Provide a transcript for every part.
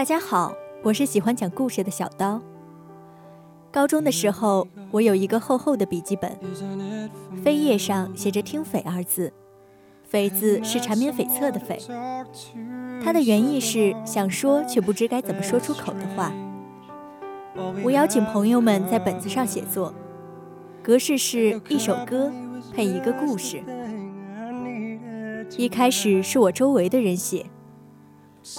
大家好，我是喜欢讲故事的小刀。高中的时候，我有一个厚厚的笔记本，扉页上写着“听匪”二字，“匪”字是缠绵悱恻的“匪”，它的原意是想说却不知该怎么说出口的话。我邀请朋友们在本子上写作，格式是一首歌配一个故事。一开始是我周围的人写。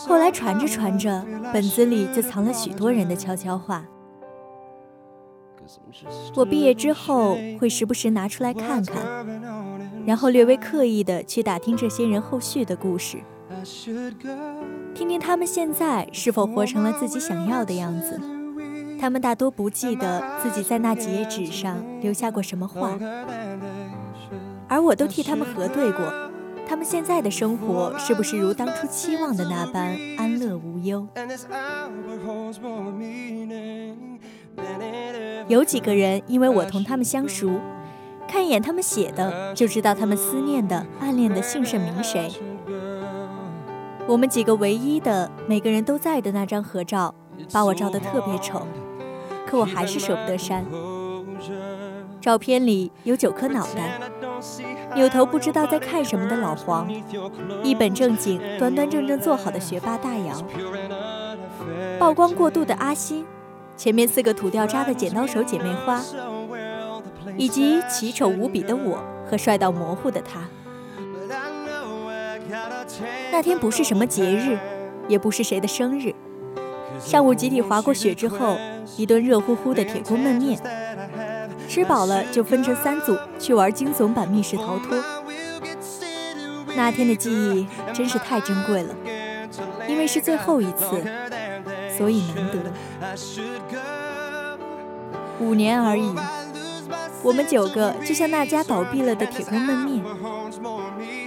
后来传着传着，本子里就藏了许多人的悄悄话。我毕业之后会时不时拿出来看看，然后略微刻意的去打听这些人后续的故事，听听他们现在是否活成了自己想要的样子。他们大多不记得自己在那几页纸上留下过什么话，而我都替他们核对过。他们现在的生活是不是如当初期望的那般安乐无忧？有几个人因为我同他们相熟，看一眼他们写的就知道他们思念的、暗恋的姓甚名谁。我们几个唯一的每个人都在的那张合照，把我照得特别丑，可我还是舍不得删。照片里有九颗脑袋。扭头不知道在看什么的老黄，一本正经、端端正正坐好的学霸大姚，曝光过度的阿星，前面四个土掉渣的剪刀手姐妹花，以及奇丑无比的我和帅到模糊的他。那天不是什么节日，也不是谁的生日，上午集体滑过雪之后，一顿热乎乎的铁锅焖面。吃饱了就分成三组去玩惊悚版密室逃脱。那天的记忆真是太珍贵了，因为是最后一次，所以难得。五年而已，我们九个就像那家倒闭了的铁锅焖面，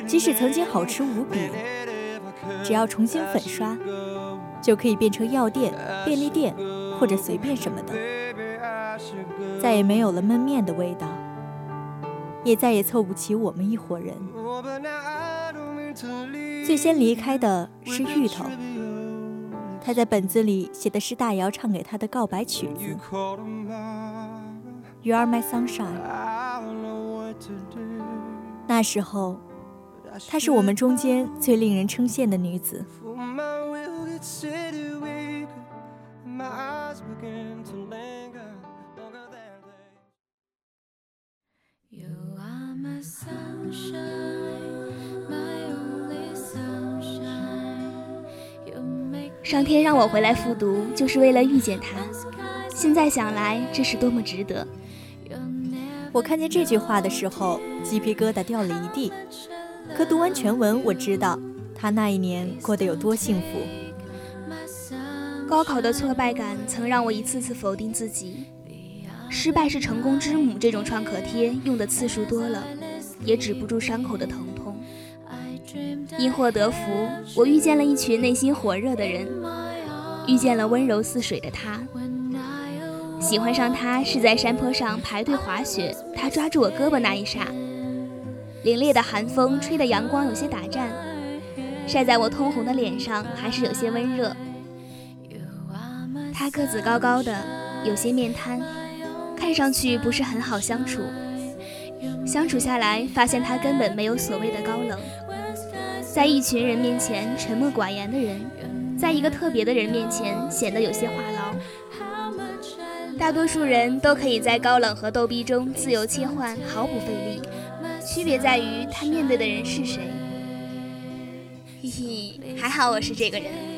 即使曾经好吃无比，只要重新粉刷，就可以变成药店、便利店或者随便什么的。再也没有了焖面的味道，也再也凑不齐我们一伙人。最先离开的是芋头，他在本子里写的是大姚唱给他的告白曲子，You are my sunshine。那时候，她是我们中间最令人称羡的女子。上天让我回来复读，就是为了遇见他。现在想来，这是多么值得！我看见这句话的时候，鸡皮疙瘩掉了一地。可读完全文，我知道他那一年过得有多幸福。高考的挫败感曾让我一次次否定自己。失败是成功之母，这种创可贴用的次数多了，也止不住伤口的疼痛。因祸得福，我遇见了一群内心火热的人，遇见了温柔似水的他。喜欢上他是在山坡上排队滑雪，他抓住我胳膊那一刹，凛冽的寒风吹得阳光有些打颤，晒在我通红的脸上还是有些温热。他个子高高的，有些面瘫，看上去不是很好相处。相处下来，发现他根本没有所谓的高冷。在一群人面前沉默寡言的人，在一个特别的人面前显得有些话痨。大多数人都可以在高冷和逗逼中自由切换，毫不费力。区别在于他面对的人是谁。嘿嘿，还好我是这个人。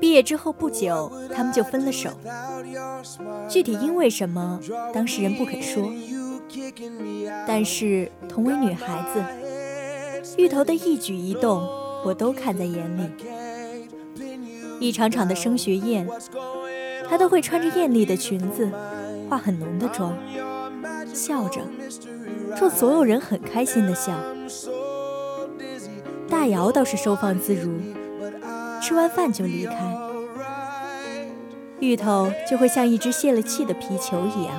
毕业之后不久，他们就分了手。具体因为什么，当事人不肯说。但是同为女孩子，芋头的一举一动，我都看在眼里。一场场的升学宴，她都会穿着艳丽的裙子，化很浓的妆，笑着，冲所有人很开心的笑。大姚倒是收放自如，吃完饭就离开。芋头就会像一只泄了气的皮球一样，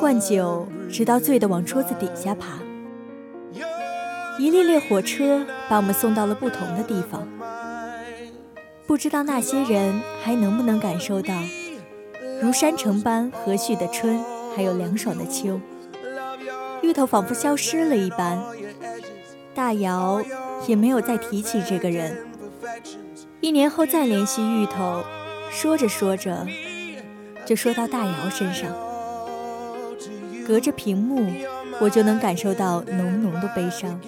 灌酒，直到醉得往桌子底下爬。一列列火车把我们送到了不同的地方。不知道那些人还能不能感受到，如山城般和煦的春，还有凉爽的秋。芋头仿佛消失了一般，大姚也没有再提起这个人。一年后再联系芋头，说着说着，就说到大姚身上。隔着屏幕，我就能感受到浓浓的悲伤。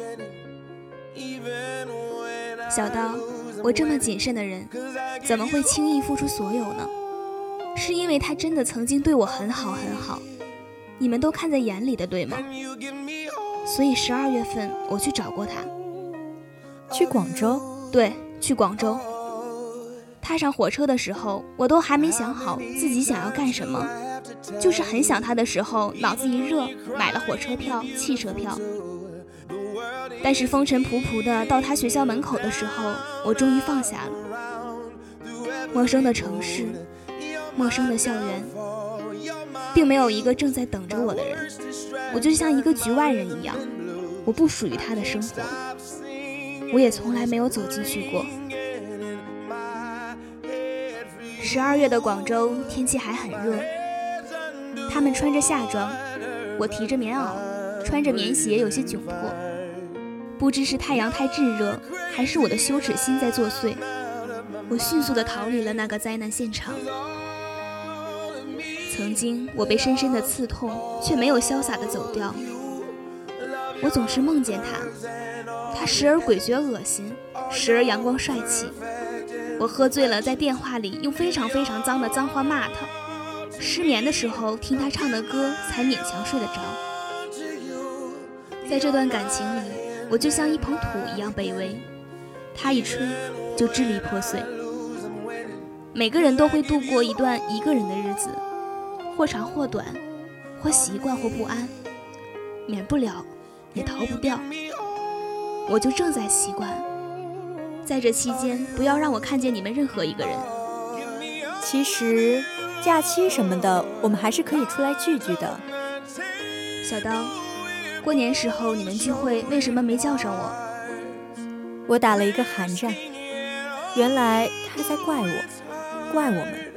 小刀。我这么谨慎的人，怎么会轻易付出所有呢？是因为他真的曾经对我很好很好，你们都看在眼里的，对吗？所以十二月份我去找过他，去广州？对，去广州。踏上火车的时候，我都还没想好自己想要干什么，就是很想他的时候，脑子一热，买了火车票、汽车票。但是风尘仆仆的到他学校门口的时候，我终于放下了。陌生的城市，陌生的校园，并没有一个正在等着我的人。我就像一个局外人一样，我不属于他的生活，我也从来没有走进去过。十二月的广州天气还很热，他们穿着夏装，我提着棉袄，穿着棉鞋，有些窘迫。不知是太阳太炙热，还是我的羞耻心在作祟，我迅速地逃离了那个灾难现场。曾经我被深深的刺痛，却没有潇洒地走掉。我总是梦见他，他时而诡谲恶心，时而阳光帅气。我喝醉了，在电话里用非常非常脏的脏话骂他。失眠的时候听他唱的歌，才勉强睡得着。在这段感情里。我就像一捧土一样卑微，他一吹就支离破碎。每个人都会度过一段一个人的日子，或长或短，或习惯或不安，免不了，也逃不掉。我就正在习惯，在这期间，不要让我看见你们任何一个人。其实，假期什么的，我们还是可以出来聚聚的。小刀。过年时候你们聚会为什么没叫上我？我打了一个寒战，原来他在怪我，怪我们。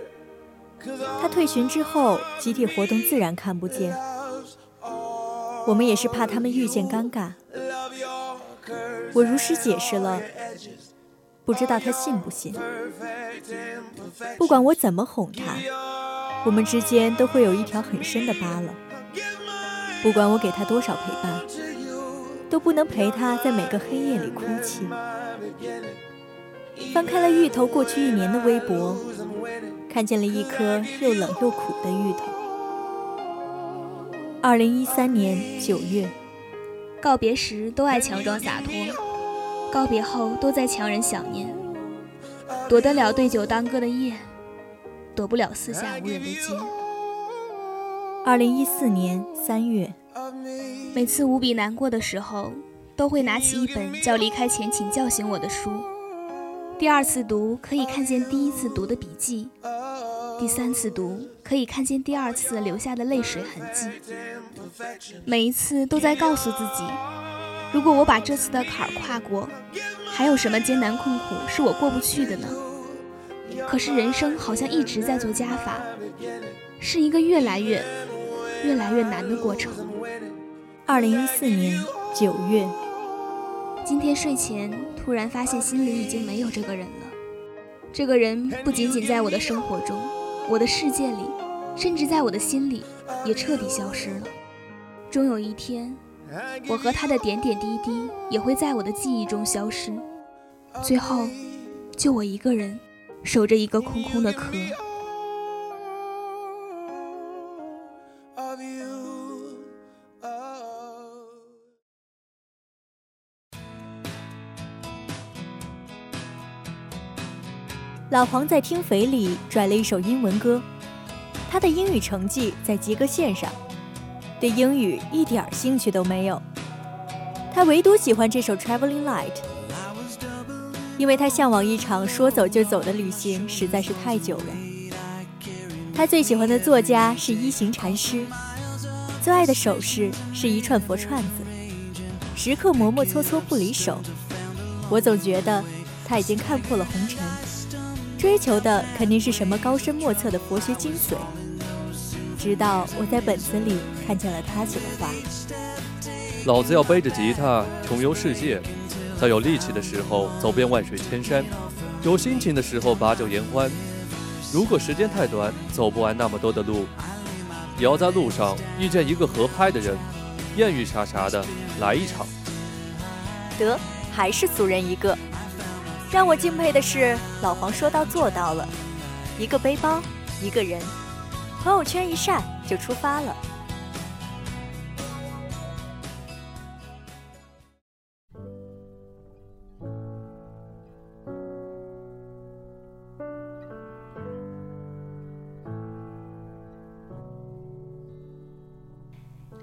他退群之后，集体活动自然看不见。我们也是怕他们遇见尴尬。我如实解释了，不知道他信不信。不管我怎么哄他，我们之间都会有一条很深的疤了。不管我给他多少陪伴，都不能陪他在每个黑夜里哭泣。翻开了芋头过去一年的微博，看见了一颗又冷又苦的芋头。二零一三年九月，告别时都爱强装洒脱，告别后都在强忍想念。躲得了对酒当歌的夜，躲不了四下无人的街。二零一四年三月，每次无比难过的时候，都会拿起一本叫《离开前请叫醒我》的书。第二次读可以看见第一次读的笔记，第三次读可以看见第二次留下的泪水痕迹。每一次都在告诉自己，如果我把这次的坎儿跨过，还有什么艰难困苦是我过不去的呢？可是人生好像一直在做加法，是一个越来越……越来越难的过程。二零一四年九月，今天睡前突然发现心里已经没有这个人了，这个人不仅仅在我的生活中，我的世界里，甚至在我的心里，也彻底消失了。终有一天，我和他的点点滴滴也会在我的记忆中消失，最后，就我一个人，守着一个空空的壳。老黄在听肥里拽了一首英文歌，他的英语成绩在及格线上，对英语一点兴趣都没有。他唯独喜欢这首《Traveling Light》，因为他向往一场说走就走的旅行实在是太久了。他最喜欢的作家是一行禅师，最爱的首饰是一串佛串子，时刻磨磨搓搓不离手。我总觉得他已经看破了红尘。追求的肯定是什么高深莫测的佛学精髓。直到我在本子里看见了他写的话：“老子要背着吉他穷游世界，在有力气的时候走遍万水千山，有心情的时候把酒言欢。如果时间太短，走不完那么多的路，也要在路上遇见一个合拍的人，艳遇啥啥的来一场。”得，还是俗人一个。让我敬佩的是，老黄说到做到了，一个背包，一个人，朋友圈一晒就出发了。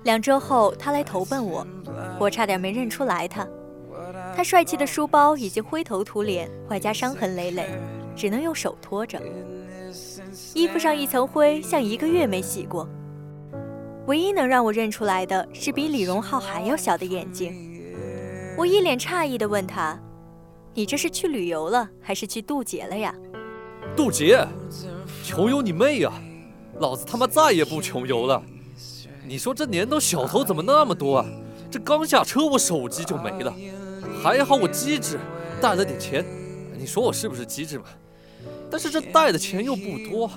两周后，他来投奔我，我差点没认出来他。他帅气的书包已经灰头土脸，外加伤痕累累，只能用手托着。衣服上一层灰，像一个月没洗过。唯一能让我认出来的是比李荣浩还要小的眼睛。我一脸诧异地问他：“你这是去旅游了，还是去渡劫了呀？”渡劫？穷游你妹呀！老子他妈再也不穷游了。你说这年头小偷怎么那么多啊？这刚下车，我手机就没了。还好我机智，带了点钱。你说我是不是机智嘛？但是这带的钱又不多，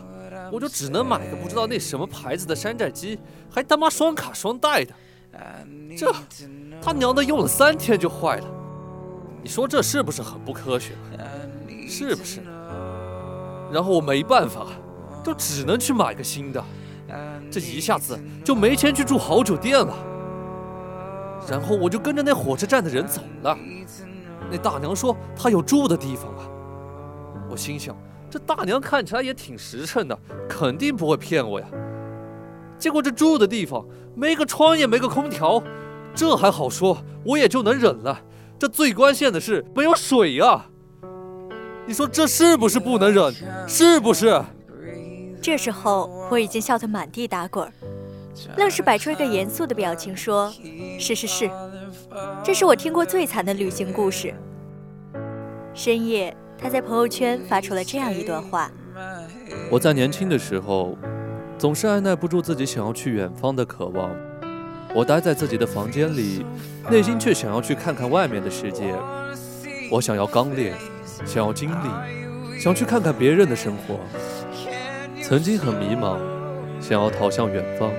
我就只能买个不知道那什么牌子的山寨机，还他妈双卡双待的。这他娘的用了三天就坏了，你说这是不是很不科学？是不是？然后我没办法，就只能去买个新的。这一下子就没钱去住好酒店了。然后我就跟着那火车站的人走了。那大娘说她有住的地方啊。我心想，这大娘看起来也挺实诚的，肯定不会骗我呀。结果这住的地方没个窗也没个空调，这还好说，我也就能忍了。这最关键的是没有水啊！你说这是不是不能忍？是不是？这时候我已经笑得满地打滚。愣是摆出一个严肃的表情，说：“是是是，这是我听过最惨的旅行故事。”深夜，他在朋友圈发出了这样一段话：“我在年轻的时候，总是按耐不住自己想要去远方的渴望。我待在自己的房间里，内心却想要去看看外面的世界。我想要刚烈，想要经历，想去看看别人的生活。曾经很迷茫，想要逃向远方。”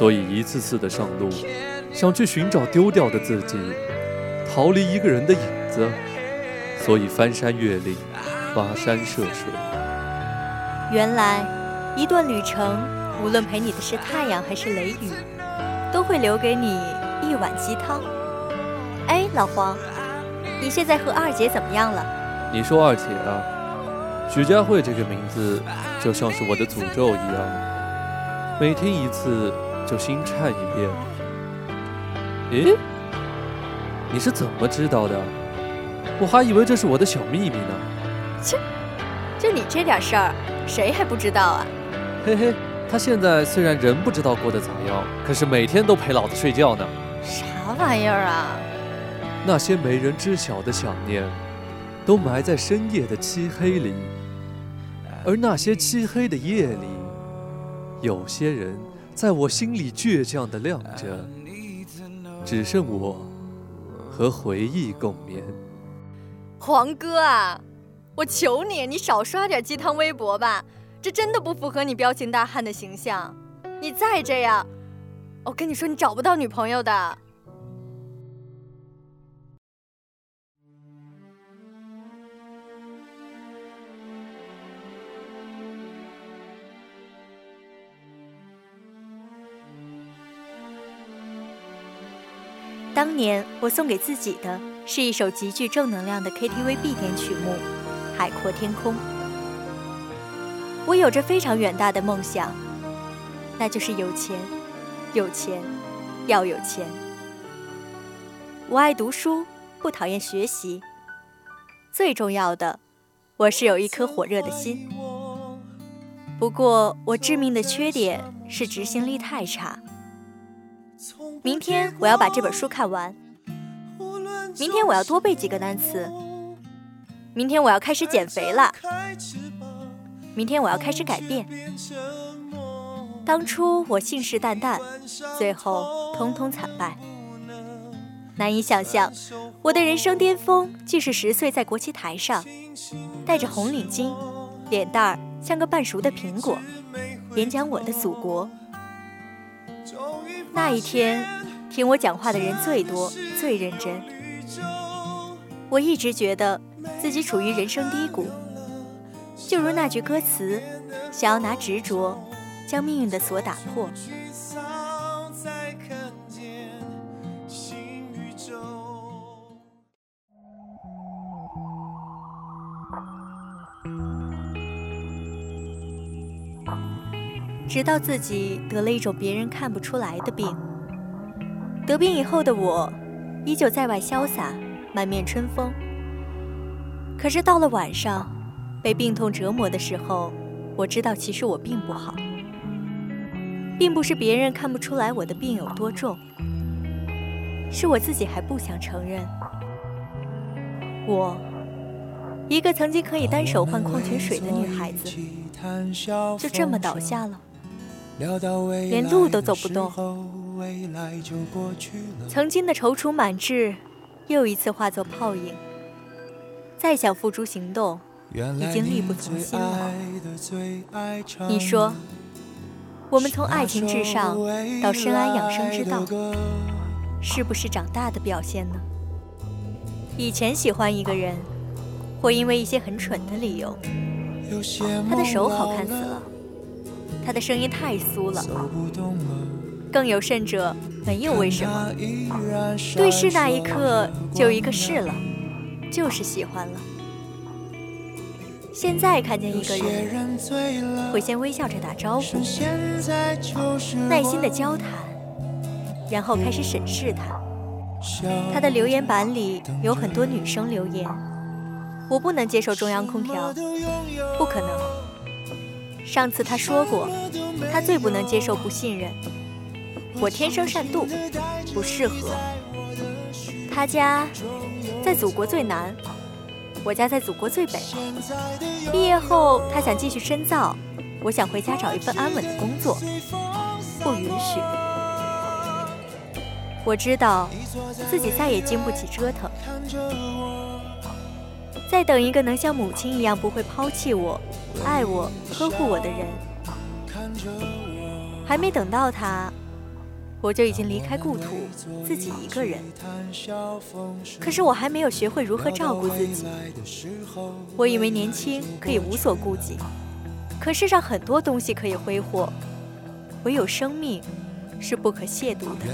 所以一次次的上路，想去寻找丢掉的自己，逃离一个人的影子。所以翻山越岭，跋山涉水。原来，一段旅程，无论陪你的是太阳还是雷雨，都会留给你一碗鸡汤。哎，老黄，你现在和二姐怎么样了？你说二姐啊？许佳慧这个名字，就像是我的诅咒一样，每听一次。就心颤一遍。咦，你是怎么知道的？我还以为这是我的小秘密呢。切，就你这点事儿，谁还不知道啊？嘿嘿，他现在虽然人不知道过得咋样，可是每天都陪老子睡觉呢。啥玩意儿啊？那些没人知晓的想念，都埋在深夜的漆黑里。而那些漆黑的夜里，有些人。在我心里倔强地亮着，只剩我和回忆共眠。黄哥啊，我求你，你少刷点鸡汤微博吧，这真的不符合你彪形大汉的形象。你再这样，我跟你说，你找不到女朋友的。当年我送给自己的是一首极具正能量的 KTV 必点曲目《海阔天空》。我有着非常远大的梦想，那就是有钱，有钱，要有钱。我爱读书，不讨厌学习。最重要的，我是有一颗火热的心。不过，我致命的缺点是执行力太差。明天我要把这本书看完。明天我要多背几个单词。明天我要开始减肥了。明天我要开始改变。当初我信誓旦旦，最后通通惨败。难以想象，我的人生巅峰竟是十岁在国旗台上，戴着红领巾，脸蛋儿像个半熟的苹果，演讲我的祖国。那一天，听我讲话的人最多、最认真。我一直觉得自己处于人生低谷，就如那句歌词：“想要拿执着将命运的锁打破。”直到自己得了一种别人看不出来的病。得病以后的我，依旧在外潇洒，满面春风。可是到了晚上，被病痛折磨的时候，我知道其实我并不好，并不是别人看不出来我的病有多重，是我自己还不想承认。我，一个曾经可以单手换矿泉水的女孩子，就这么倒下了。连路都走不动，曾经的踌躇满志，又一次化作泡影。再想付诸行动，已经力不从心了。你说，我们从爱情至上到深谙养生之道，是不是长大的表现呢？以前喜欢一个人，会因为一些很蠢的理由，他的手好看死了。他的声音太酥了，更有甚者，没有为什么，对视那一刻就一个是了，就是喜欢了。现在看见一个人，会先微笑着打招呼，耐心的交谈，然后开始审视他。他的留言板里有很多女生留言，我不能接受中央空调，不可能。上次他说过，他最不能接受不信任。我天生善妒，不适合。他家在祖国最南，我家在祖国最北。毕业后他想继续深造，我想回家找一份安稳的工作，不允许。我知道自己再也经不起折腾。再等一个能像母亲一样不会抛弃我、爱我、呵护我的人，还没等到他，我就已经离开故土，自己一个人。可是我还没有学会如何照顾自己。我以为年轻可以无所顾忌，可世上很多东西可以挥霍，唯有生命是不可亵渎的。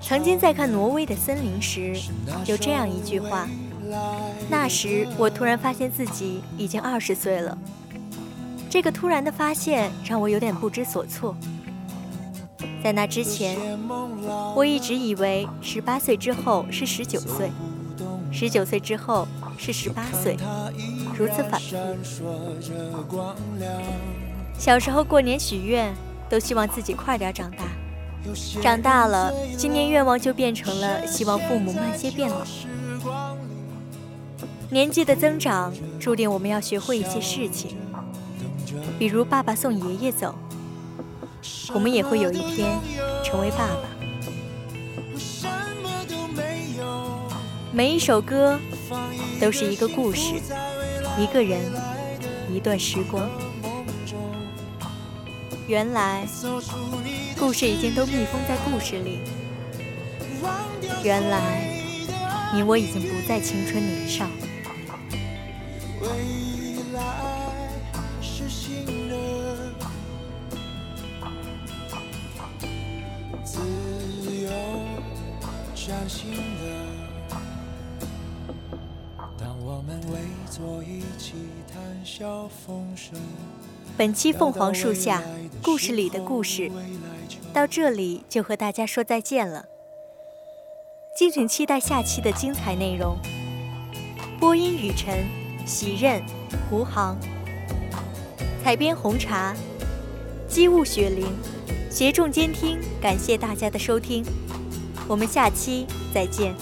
曾经在看挪威的森林时，有这样一句话。那时我突然发现自己已经二十岁了。这个突然的发现让我有点不知所措。在那之前，我一直以为十八岁之后是十九岁，十九岁之后是十八岁，如此反复。小时候过年许愿，都希望自己快点长大。长大了，今年愿望就变成了希望父母慢些变老。年纪的增长，注定我们要学会一些事情，比如爸爸送爷爷走，我们也会有一天成为爸爸。每一首歌都是一个故事，一个人，一段时光。原来，故事已经都密封在故事里。原来，你我已经不再青春年少。本期凤凰树下故事里的故事，到这里就和大家说再见了。敬请期待下期的精彩内容。播音雨辰、喜任、胡航，采编红茶、机务雪玲，协众监听。感谢大家的收听，我们下期再见。